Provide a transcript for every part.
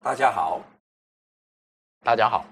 大家好，大家好。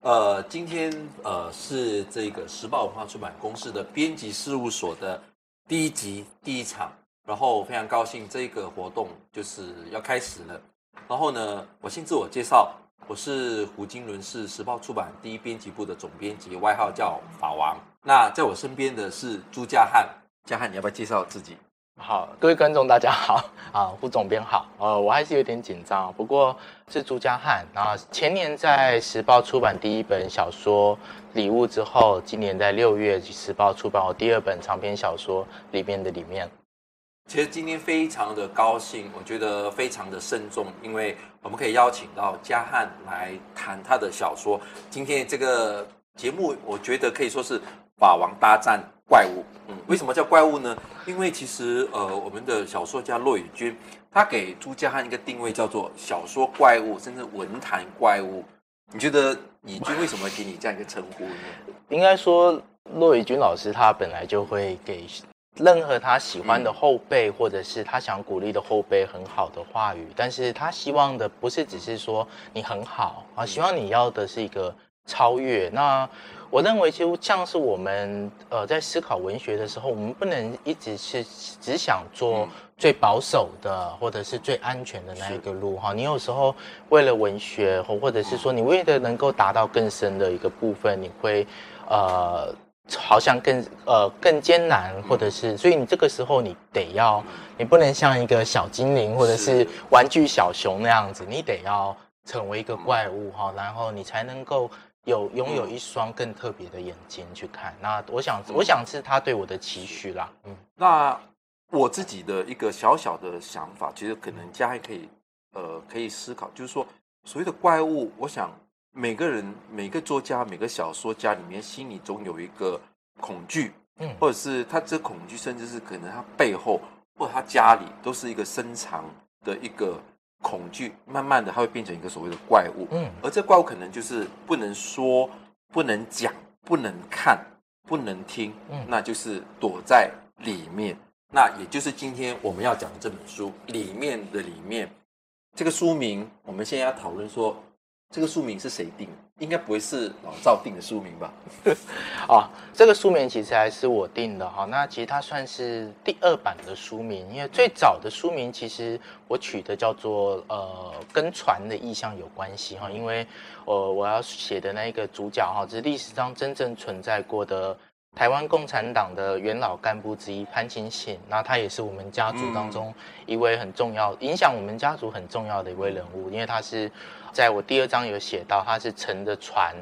呃，今天呃是这个时报文化出版公司的编辑事务所的第一集第一场，然后非常高兴这个活动就是要开始了。然后呢，我先自我介绍，我是胡金伦，是时报出版第一编辑部的总编辑，外号叫法王。那在我身边的是朱家翰，家翰，你要不要介绍自己？好，各位观众大家好啊，胡总编好，呃，我还是有点紧张，不过是朱家翰啊。前年在时报出版第一本小说《礼物》之后，今年在六月时报出版我第二本长篇小说《里面的里面》。其实今天非常的高兴，我觉得非常的慎重，因为我们可以邀请到嘉汉来谈他的小说。今天这个节目，我觉得可以说是法王大战怪物。嗯，为什么叫怪物呢？因为其实呃，我们的小说家骆以军，他给朱家汉一个定位叫做小说怪物，甚至文坛怪物。你觉得以军为什么给你这样一个称呼呢？应该说，骆以军老师他本来就会给任何他喜欢的后辈，或者是他想鼓励的后辈很好的话语，但是他希望的不是只是说你很好啊，希望你要的是一个超越。那我认为，就像是我们呃在思考文学的时候，我们不能一直是只想做最保守的，或者是最安全的那一个路哈。你有时候为了文学，或或者是说你为了能够达到更深的一个部分，你会呃好像更呃更艰难，或者是所以你这个时候你得要，你不能像一个小精灵或者是玩具小熊那样子，你得要成为一个怪物哈，然后你才能够。有拥有一双更特别的眼睛去看，那我想，我想是他对我的期许啦。嗯，那我自己的一个小小的想法，其实可能家还可以，呃，可以思考，就是说，所谓的怪物，我想每个人、每个作家、每个小说家里面心里总有一个恐惧，嗯，或者是他这恐惧，甚至是可能他背后或他家里都是一个深藏的一个。恐惧慢慢的，它会变成一个所谓的怪物。嗯，而这怪物可能就是不能说、不能讲、不能看、不能听。嗯，那就是躲在里面。那也就是今天我们要讲的这本书里面的里面，这个书名，我们现在要讨论说。这个书名是谁定？应该不会是老赵定的书名吧？啊，这个书名其实还是我定的哈。那其实它算是第二版的书名，因为最早的书名其实我取的叫做呃，跟船的意象有关系哈。因为呃，我要写的那一个主角哈，是历史上真正存在过的。台湾共产党的元老干部之一潘清信，那他也是我们家族当中一位很重要、影响我们家族很重要的一位人物，因为他是在我第二章有写到，他是乘着船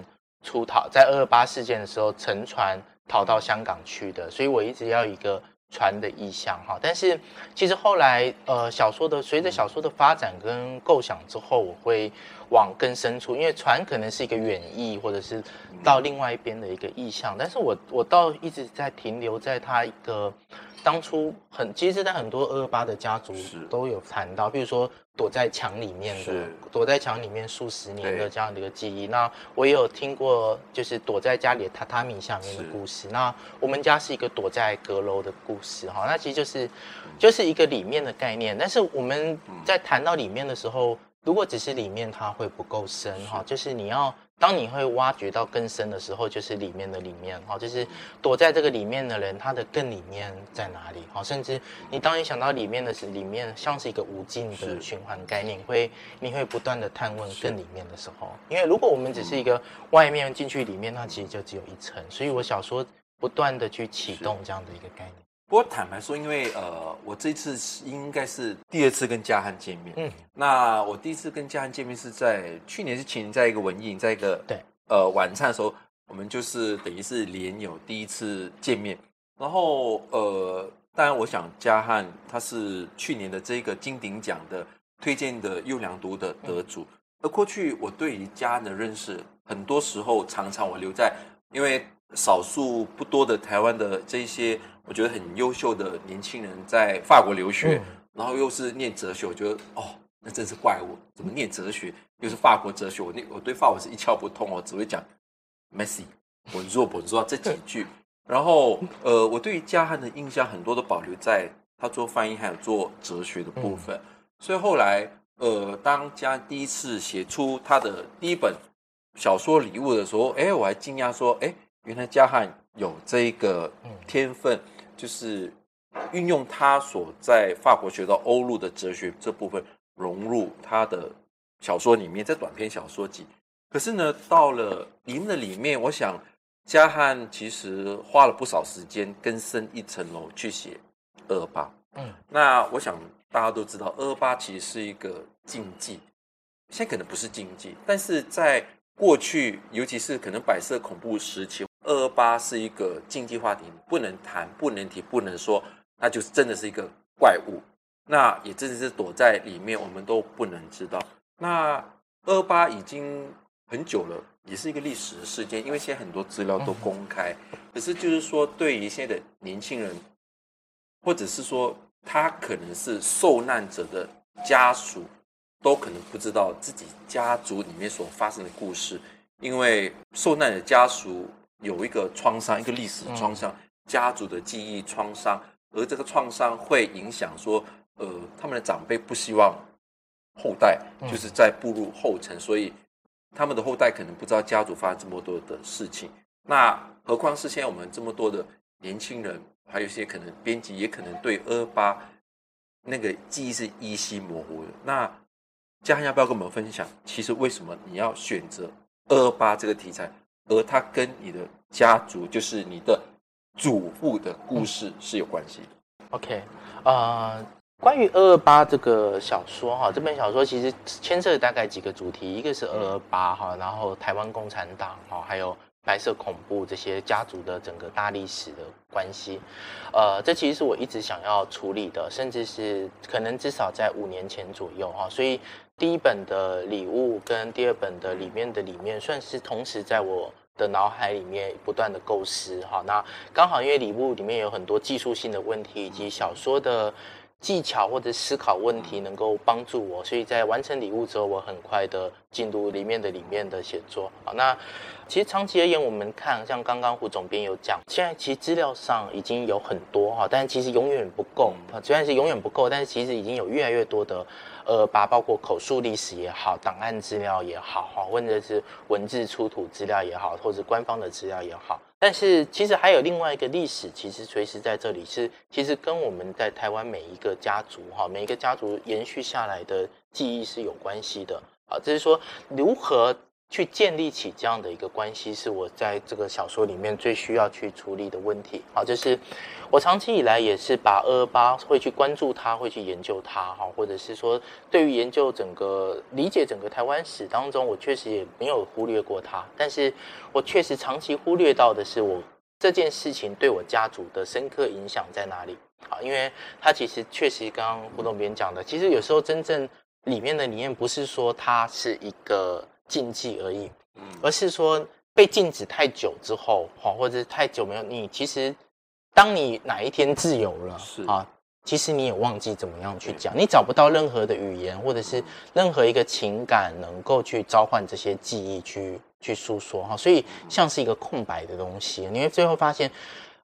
出逃，在二二八事件的时候乘船逃到香港去的，所以我一直要一个船的意象哈。但是其实后来呃，小说的随着小说的发展跟构想之后，我会。往更深处，因为船可能是一个远意，或者是到另外一边的一个意向，但是我我倒一直在停留在他一个当初很，其实，在很多二二八的家族都有谈到，比如说躲在墙里面的，躲在墙里面数十年的这样的一个记忆。那我也有听过，就是躲在家里的榻榻米下面的故事。那我们家是一个躲在阁楼的故事，哈，那其实就是就是一个里面的概念。但是我们在谈到里面的时候。如果只是里面，它会不够深哈。就是你要，当你会挖掘到更深的时候，就是里面的里面哈。就是躲在这个里面的人，他的更里面在哪里哈？甚至你当你想到里面的是里面，像是一个无尽的循环概念，会你会不断的探问更里面的时候。因为如果我们只是一个外面进去里面，那其实就只有一层。所以我小说不断的去启动这样的一个概念。不过坦白说，因为呃，我这次应该是第二次跟嘉翰见面。嗯，那我第一次跟嘉翰见面是在去年是前年，在一个文艺，在一个对呃晚餐的时候，我们就是等于是连友第一次见面。然后呃，当然我想嘉翰他是去年的这个金鼎奖的推荐的优良读的得主。嗯、而过去我对于家翰的认识，很多时候常常我留在因为少数不多的台湾的这些。我觉得很优秀的年轻人在法国留学，然后又是念哲学，我觉得哦，那真是怪物，怎么念哲学又是法国哲学？我那我对法文是一窍不通，我只会讲 messy 本座本座这几句。然后呃，我对于加汉的印象很多都保留在他做翻译还有做哲学的部分。嗯、所以后来呃，当加第一次写出他的第一本小说《礼物》的时候，哎，我还惊讶说，哎，原来加汉有这个天分，就是运用他所在法国学到欧陆的哲学这部分融入他的小说里面，在短篇小说集。可是呢，到了里面的里面，我想加汉其实花了不少时间，更深一层楼去写二二八。嗯，那我想大家都知道，二二八其实是一个禁忌，现在可能不是禁忌，但是在过去，尤其是可能白色恐怖时期，二二八是一个禁忌话题，不能谈，不能提，不能说，那就是真的是一个怪物。那也真的是躲在里面，我们都不能知道。那二二八已经很久了，也是一个历史的事件，因为现在很多资料都公开。可是就是说，对于现在的年轻人，或者是说他可能是受难者的家属，都可能不知道自己家族里面所发生的故事，因为受难的家属有一个创伤，一个历史创伤，家族的记忆创伤，而这个创伤会影响说。呃，他们的长辈不希望后代就是在步入后尘，所以他们的后代可能不知道家族发生这么多的事情。那何况是现在我们这么多的年轻人，还有一些可能编辑也可能对二二八那个记忆是依稀模糊的。那嘉汉要不要跟我们分享？其实为什么你要选择二二八这个题材，而它跟你的家族，就是你的祖父的故事是有关系的？OK，啊、uh。关于二二八这个小说哈，这本小说其实牵涉大概几个主题，一个是二二八哈，然后台湾共产党哈，还有白色恐怖这些家族的整个大历史的关系，呃，这其实是我一直想要处理的，甚至是可能至少在五年前左右哈，所以第一本的礼物跟第二本的里面的里面，算是同时在我的脑海里面不断的构思哈。那刚好因为礼物里面有很多技术性的问题，以及小说的。技巧或者思考问题能够帮助我，所以在完成礼物之后，我很快的进入里面的里面的写作。好，那其实长期而言，我们看像刚刚胡总编有讲，现在其实资料上已经有很多哈，但其实永远不够。虽然是永远不够，但是其实已经有越来越多的呃，把包括口述历史也好，档案资料也好，哈，或者是文字出土资料也好，或者官方的资料也好。但是其实还有另外一个历史，其实随时在这里是，其实跟我们在台湾每一个家族哈，每一个家族延续下来的记忆是有关系的啊。就是说如何。去建立起这样的一个关系，是我在这个小说里面最需要去处理的问题。好，就是我长期以来也是把二二八会去关注它，会去研究它，哈，或者是说对于研究整个理解整个台湾史当中，我确实也没有忽略过它。但是我确实长期忽略到的是，我这件事情对我家族的深刻影响在哪里？好，因为它其实确实刚刚胡总编讲的，其实有时候真正里面的理念不是说它是一个。禁忌而已，而是说被禁止太久之后，哈，或者是太久没有你，其实当你哪一天自由了，是。啊，其实你也忘记怎么样去讲，你找不到任何的语言，或者是任何一个情感能够去召唤这些记忆去去诉说，哈，所以像是一个空白的东西，你会最后发现，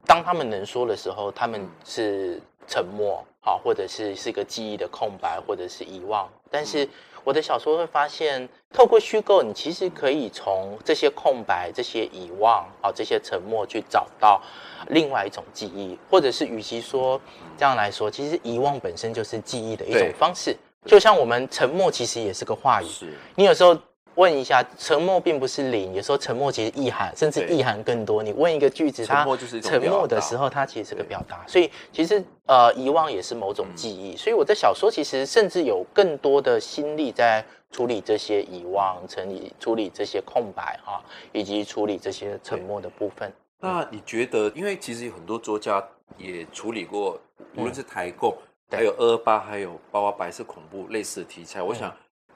当他们能说的时候，他们是沉默，好，或者是是一个记忆的空白，或者是遗忘，但是。我的小说会发现，透过虚构，你其实可以从这些空白、这些遗忘、啊这些沉默，去找到另外一种记忆，或者是与其说这样来说，其实遗忘本身就是记忆的一种方式。就像我们沉默，其实也是个话语。是你有时候。问一下，沉默并不是零，有时候沉默其实意涵，甚至意涵更多。你问一个句子，它沉默的时候，它其实是个表达。所以其实呃，遗忘也是某种记忆。所以我的小说其实甚至有更多的心力在处理这些遗忘，处理处理这些空白哈，以及处理这些沉默的部分。那你觉得，因为其实有很多作家也处理过，无论是台共，还有二二八，还有包括白色恐怖类似的题材，我想。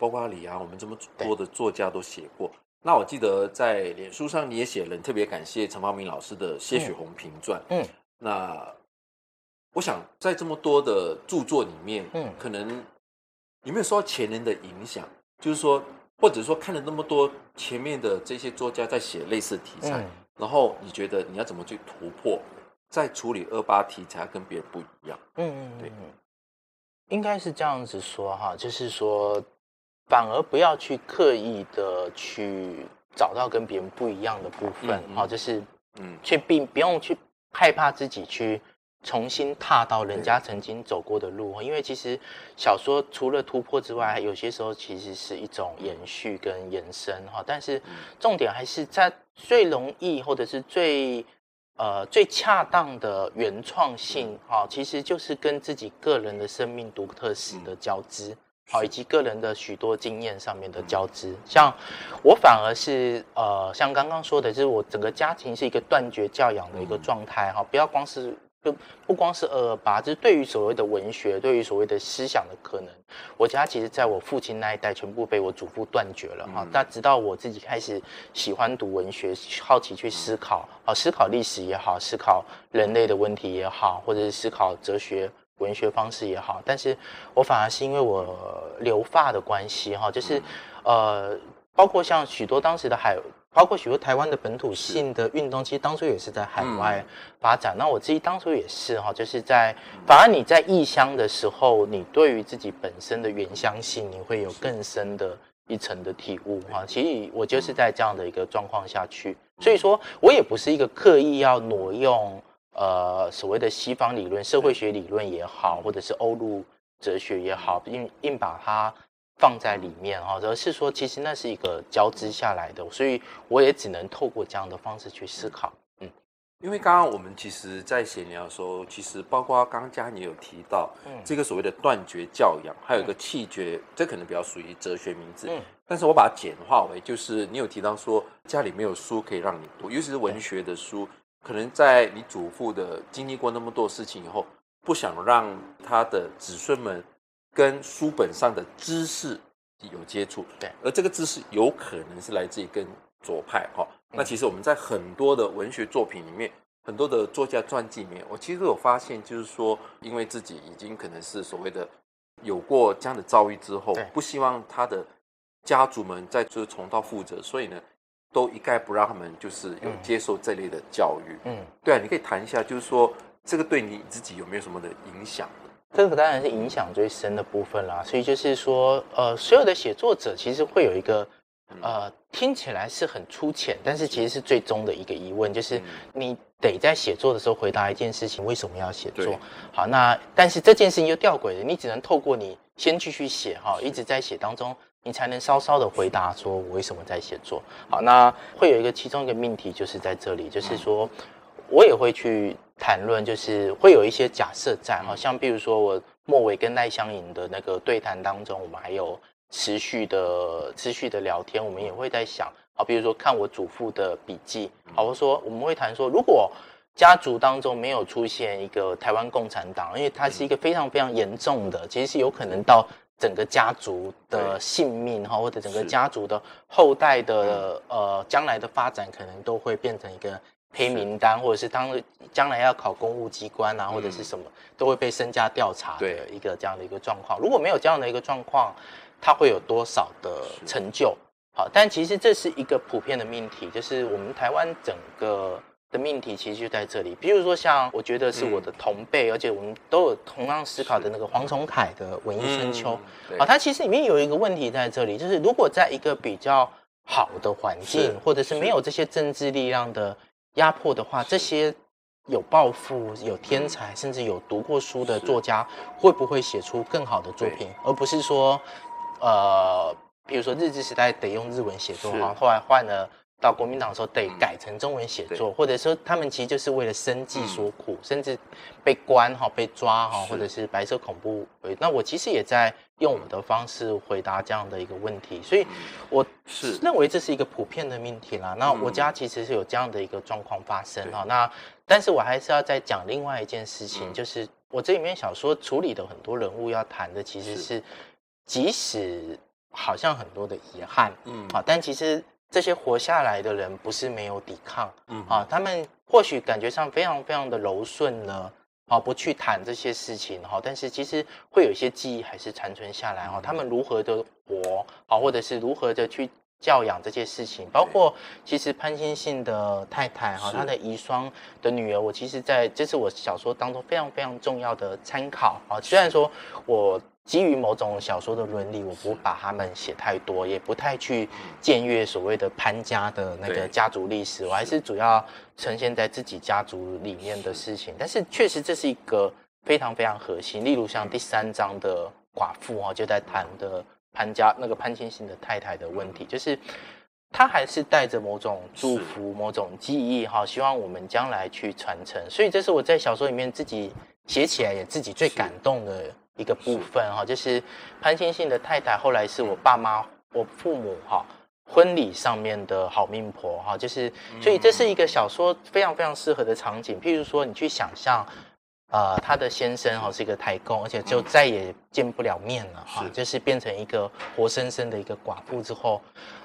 包括李啊，我们这么多的作家都写过。那我记得在脸书上你也写了，特别感谢陈方明老师的《谢雪红评传》。嗯，那我想在这么多的著作里面，嗯，可能有没有受到前人的影响？就是说，或者说看了那么多前面的这些作家在写类似的题材，然后你觉得你要怎么去突破，在处理二八题材跟别人不一样？嗯嗯，对，应该是这样子说哈，就是说，反而不要去刻意的去找到跟别人不一样的部分，好、嗯嗯，就是嗯，去并不用去害怕自己去。重新踏到人家曾经走过的路，因为其实小说除了突破之外，有些时候其实是一种延续跟延伸哈。但是重点还是在最容易或者是最呃最恰当的原创性哈，其实就是跟自己个人的生命独特史的交织，好，以及个人的许多经验上面的交织。像我反而是呃，像刚刚说的，就是我整个家庭是一个断绝教养的一个状态哈，不要光是。就不光是二二八，就是对于所谓的文学，对于所谓的思想的可能，我家其实在我父亲那一代全部被我祖父断绝了哈。但直到我自己开始喜欢读文学，好奇去思考啊，思考历史也好，思考人类的问题也好，或者是思考哲学文学方式也好，但是我反而是因为我留发的关系哈，就是呃，包括像许多当时的海。包括许多台湾的本土性的运动，其实当初也是在海外发展。那我自己当初也是哈，就是在反而你在异乡的时候，你对于自己本身的原乡性，你会有更深的一层的体悟哈。其实我就是在这样的一个状况下去，所以说我也不是一个刻意要挪用呃所谓的西方理论、社会学理论也好，或者是欧陆哲学也好，硬硬把它。放在里面哈，而是说其实那是一个交织下来的，所以我也只能透过这样的方式去思考。嗯，因为刚刚我们其实，在闲聊的时候，其实包括刚刚嘉欣也有提到，嗯，这个所谓的断绝教养，还有一个弃绝，这可能比较属于哲学名字。嗯，但是我把它简化为，就是你有提到说家里没有书可以让你读，尤其是文学的书，可能在你祖父的经历过那么多事情以后，不想让他的子孙们。跟书本上的知识有接触，对，而这个知识有可能是来自于跟左派哈。那其实我们在很多的文学作品里面，很多的作家传记里面，我其实都有发现，就是说，因为自己已经可能是所谓的有过这样的遭遇之后，不希望他的家族们再就是重蹈覆辙，所以呢，都一概不让他们就是有接受这类的教育。嗯，对啊，你可以谈一下，就是说这个对你自己有没有什么的影响？这个当然是影响最深的部分啦，所以就是说，呃，所有的写作者其实会有一个，呃，听起来是很粗浅，但是其实是最终的一个疑问，就是你得在写作的时候回答一件事情：为什么要写作？好，那但是这件事情又吊诡了，你只能透过你先继续写哈，一直在写当中，你才能稍稍的回答说我为什么在写作。好，那会有一个其中一个命题就是在这里，就是说我也会去。谈论就是会有一些假设在，好像比如说我末尾跟赖香吟的那个对谈当中，我们还有持续的持续的聊天，我们也会在想，好，比如说看我祖父的笔记，好，我说我们会谈说，如果家族当中没有出现一个台湾共产党，因为它是一个非常非常严重的，其实是有可能到整个家族的性命哈，或者整个家族的后代的呃将来的发展，可能都会变成一个。黑名单，或者是当将来要考公务机关啊，或者是什么，都会被身家调查的一个这样的一个状况。如果没有这样的一个状况，他会有多少的成就？好，但其实这是一个普遍的命题，就是我们台湾整个的命题其实就在这里。比如说，像我觉得是我的同辈，而且我们都有同样思考的那个黄崇凯的《文艺春秋》。啊，它其实里面有一个问题在这里，就是如果在一个比较好的环境，或者是没有这些政治力量的。压迫的话，这些有抱负、有天才，甚至有读过书的作家，会不会写出更好的作品？而不是说，呃，比如说日治时代得用日文写作，哈，后来换了。到国民党的时候得改成中文写作，或者说他们其实就是为了生计所苦，甚至被关哈、被抓哈，或者是白色恐怖。那我其实也在用我的方式回答这样的一个问题，所以我是认为这是一个普遍的命题啦。那我家其实是有这样的一个状况发生哈。那但是我还是要再讲另外一件事情，就是我这里面小说处理的很多人物要谈的其实是，即使好像很多的遗憾，嗯，好，但其实。这些活下来的人不是没有抵抗，嗯啊，他们或许感觉上非常非常的柔顺呢，啊，不去谈这些事情哈，但是其实会有一些记忆还是残存下来哈，他们如何的活，啊，或者是如何的去教养这些事情，包括其实潘金信的太太哈，他的遗孀的女儿，我其实在这是我小说当中非常非常重要的参考啊。虽然说我基于某种小说的伦理，我不把他们写太多，也不太去僭越所谓的潘家的那个家族历史，我还是主要呈现在自己家族里面的事情。但是确实这是一个非常非常核心，例如像第三章的寡妇哦，就在谈的。潘家那个潘千信的太太的问题，就是他还是带着某种祝福、某种记忆哈，希望我们将来去传承。所以这是我在小说里面自己写起来也自己最感动的一个部分哈，就是潘兴信的太太后来是我爸妈、我父母哈婚礼上面的好命婆哈，就是所以这是一个小说非常非常适合的场景。譬如说，你去想象。呃，他的先生哈是一个台工，而且就再也见不了面了哈，就是变成一个活生生的一个寡妇之后，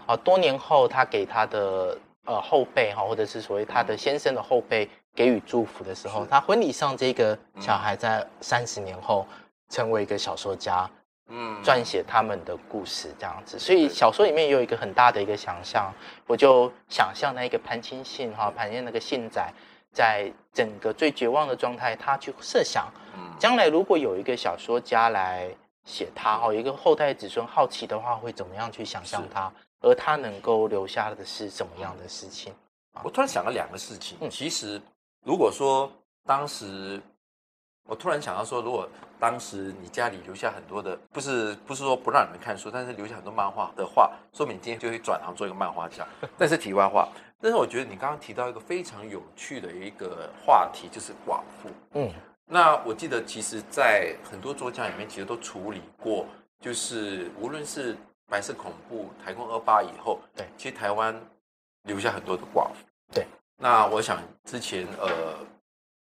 啊，多年后他给他的呃后辈哈，或者是所谓他的先生的后辈给予祝福的时候，他婚礼上这个小孩在三十年后成为一个小说家，嗯，撰写他们的故事这样子，所以小说里面也有一个很大的一个想象，我就想象那个潘青信哈，潘兴那个信仔。在整个最绝望的状态，他去设想，将来如果有一个小说家来写他，哦，一个后代子孙好奇的话，会怎么样去想象他？而他能够留下的是什么样的事情？我突然想了两个事情。其实，如果说当时，我突然想到说，如果当时你家里留下很多的，不是不是说不让你们看书，但是留下很多漫画的话，说明你今天就会转行做一个漫画家。但是题外话。但是我觉得你刚刚提到一个非常有趣的一个话题，就是寡妇。嗯，那我记得其实，在很多作家里面，其实都处理过，就是无论是白色恐怖、台共二八以后，对，其实台湾留下很多的寡妇。对，那我想之前呃，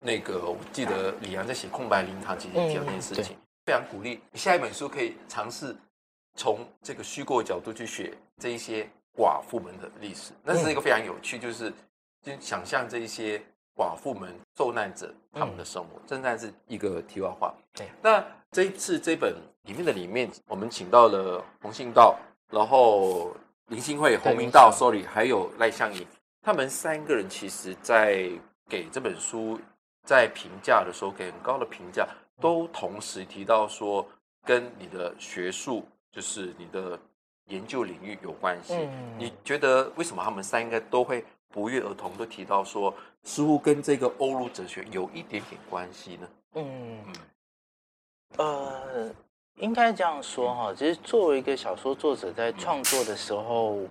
那个我记得李阳在写《空白灵堂》其实提到这件事情，非常鼓励你下一本书可以尝试从这个虚构角度去写这一些。寡妇们的历史，那是一个非常有趣，就是就想象这一些寡妇们受难者他们的生活，正在是一个题外话。对，那这一次这本里面的里面，我们请到了洪信道，然后林信惠、洪明道，sorry，还有赖向颖，他们三个人其实在给这本书在评价的时候给很高的评价，都同时提到说，跟你的学术就是你的。研究领域有关系，嗯，你觉得为什么他们三个都会不约而同都提到说，似乎跟这个欧陆哲学有一点点关系呢？嗯，呃，应该这样说哈，其实作为一个小说作者在创作的时候，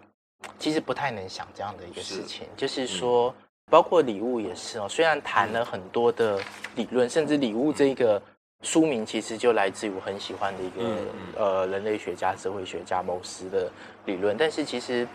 其实不太能想这样的一个事情，是。就是说，包括礼物也是哦，虽然谈了很多的理论，甚至礼物这个。书名其实就来自于我很喜欢的一个、嗯嗯、呃人类学家、社会学家某斯的理论，但是其实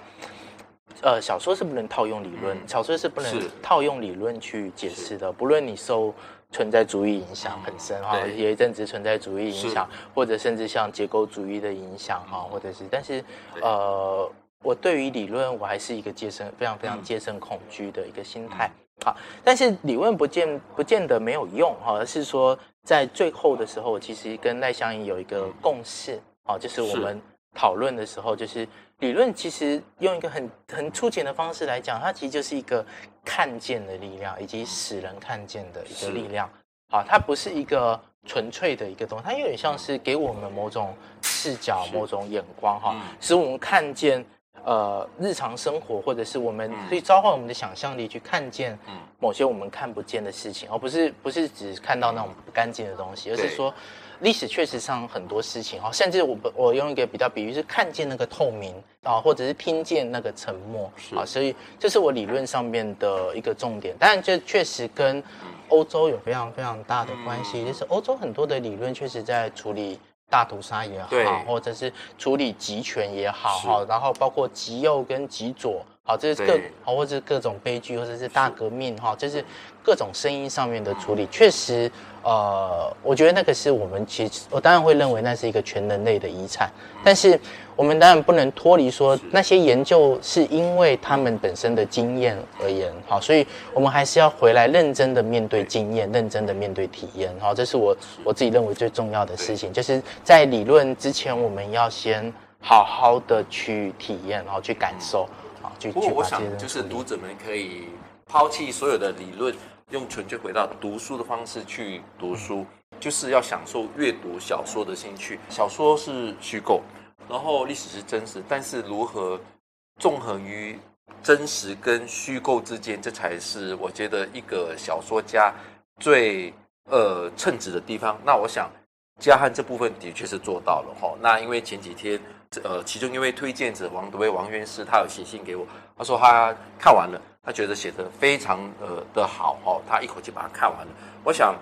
呃小说是不能套用理论，嗯、小说是不能套用理论去解释的。不论你受存在主义影响很深哈，有一阵子存在主义影响，或者甚至像结构主义的影响哈，或者是，但是呃，我对于理论我还是一个戒慎非常非常戒慎恐惧的一个心态。好，但是理论不见不见得没有用哈，而是说。在最后的时候，其实跟赖香盈有一个共识，好，就是我们讨论的时候，就是理论其实用一个很很粗浅的方式来讲，它其实就是一个看见的力量，以及使人看见的一个力量，好，它不是一个纯粹的一个东西，它有点像是给我们某种视角、某种眼光，哈，使我们看见。呃，日常生活，或者是我们可以召唤我们的想象力去看见某些我们看不见的事情，而不是不是只看到那种不干净的东西，而是说历史确实上很多事情哦，甚至我我用一个比较比喻是看见那个透明啊，或者是听见那个沉默啊，所以这是我理论上面的一个重点。当然，这确实跟欧洲有非常非常大的关系，就是欧洲很多的理论确实在处理。大屠杀也好，或者是处理集权也好，哈，然后包括极右跟极左，好，这是各，好，或者是各种悲剧，或者是大革命，哈，这是各种声音上面的处理，确实。呃，我觉得那个是我们其实，我当然会认为那是一个全人类的遗产，但是我们当然不能脱离说那些研究是因为他们本身的经验而言，好，所以我们还是要回来认真的面对经验，认真的面对体验，好，这是我我自己认为最重要的事情，就是在理论之前，我们要先好好的去体验，然后去感受，啊、嗯，去。不过我想，就是读者们可以抛弃所有的理论，用纯粹回到读书的方式去读书，就是要享受阅读小说的兴趣。小说是虚构，然后历史是真实，但是如何纵横于真实跟虚构之间，这才是我觉得一个小说家最呃称职的地方。那我想。嘉汉这部分的确是做到了哈。那因为前几天，呃，其中一位推荐者王德威王院士，他有写信给我，他说他看完了，他觉得写的非常呃的好哈，他一口气把它看完了。我想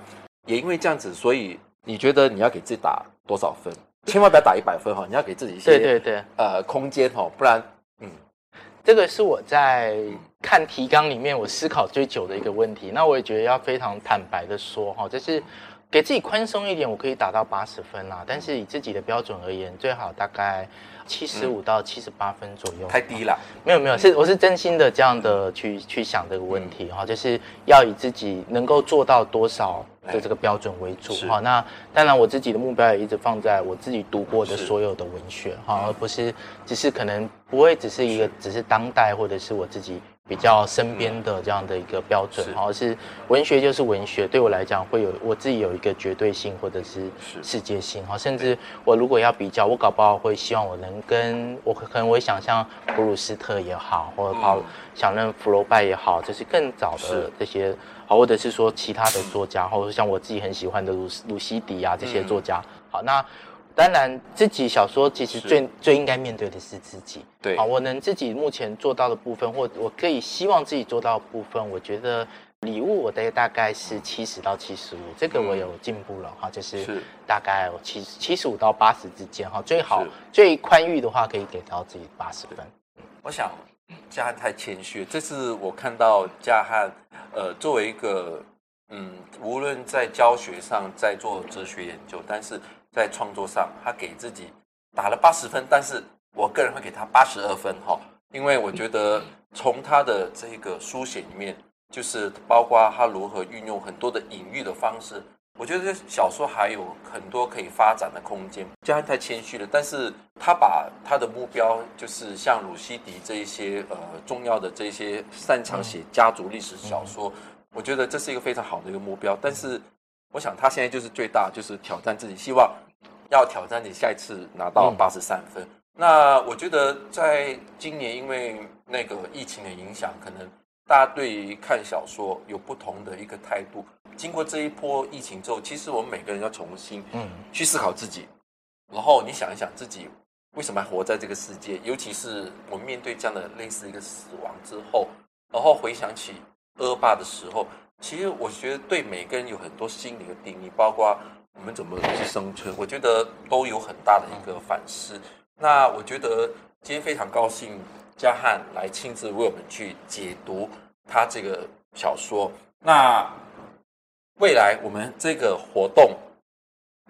也因为这样子，所以你觉得你要给自己打多少分？千万不要打一百分哈，你要给自己一些对对对呃空间哈，不然嗯，这个是我在看提纲里面我思考最久的一个问题。那我也觉得要非常坦白的说哈，就是。给自己宽松一点，我可以打到八十分啦。但是以自己的标准而言，最好大概七十五到七十八分左右。太低了。没有没有，是我是真心的这样的去去想这个问题哈，就是要以自己能够做到多少的这个标准为主哈。那当然，我自己的目标也一直放在我自己读过的所有的文学哈，而不是只是可能不会只是一个只是当代或者是我自己。比较身边的这样的一个标准，哈，是文学就是文学，对我来讲会有我自己有一个绝对性或者是世界性，哈，甚至我如果要比较，我搞不好会希望我能跟我可能我会想象普鲁斯特也好，或者跑想认福楼拜也好，就是更早的这些，好，或者是说其他的作家，或者像我自己很喜欢的鲁鲁西迪啊这些作家，好，那。当然，自己小说其实最最应该面对的是自己。对，啊，我能自己目前做到的部分，或我可以希望自己做到的部分，我觉得礼物我的大概是七十到七十五，这个我有进步了哈，就是大概七七十五到八十之间哈，最好最宽裕的话可以给到自己八十分。我想嘉汉太谦虚，这是我看到嘉汉呃作为一个嗯，无论在教学上，在做哲学研究，但是。在创作上，他给自己打了八十分，但是我个人会给他八十二分哈，因为我觉得从他的这个书写里面，就是包括他如何运用很多的隐喻的方式，我觉得这小说还有很多可以发展的空间。这样太谦虚了，但是他把他的目标就是像鲁西迪这一些呃重要的这些擅长写家族历史小说，我觉得这是一个非常好的一个目标，但是。我想他现在就是最大，就是挑战自己，希望要挑战你下一次拿到八十三分。嗯。那我觉得在今年，因为那个疫情的影响，可能大家对于看小说有不同的一个态度。经过这一波疫情之后，其实我们每个人要重新嗯去思考自己，然后你想一想自己为什么还活在这个世界，尤其是我们面对这样的类似一个死亡之后，然后回想起恶霸的时候。其实我觉得对每个人有很多心理的定义，包括我们怎么去生存，我觉得都有很大的一个反思。那我觉得今天非常高兴嘉汉来亲自为我们去解读他这个小说。那未来我们这个活动，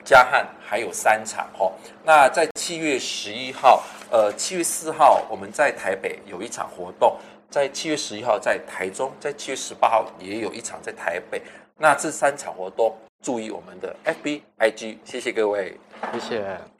嘉汉还有三场哦。那在七月十一号，呃，七月四号我们在台北有一场活动。在七月十一号在台中，在七月十八号也有一场在台北。那这三场活动，注意我们的 FB、IG，谢谢各位，谢谢。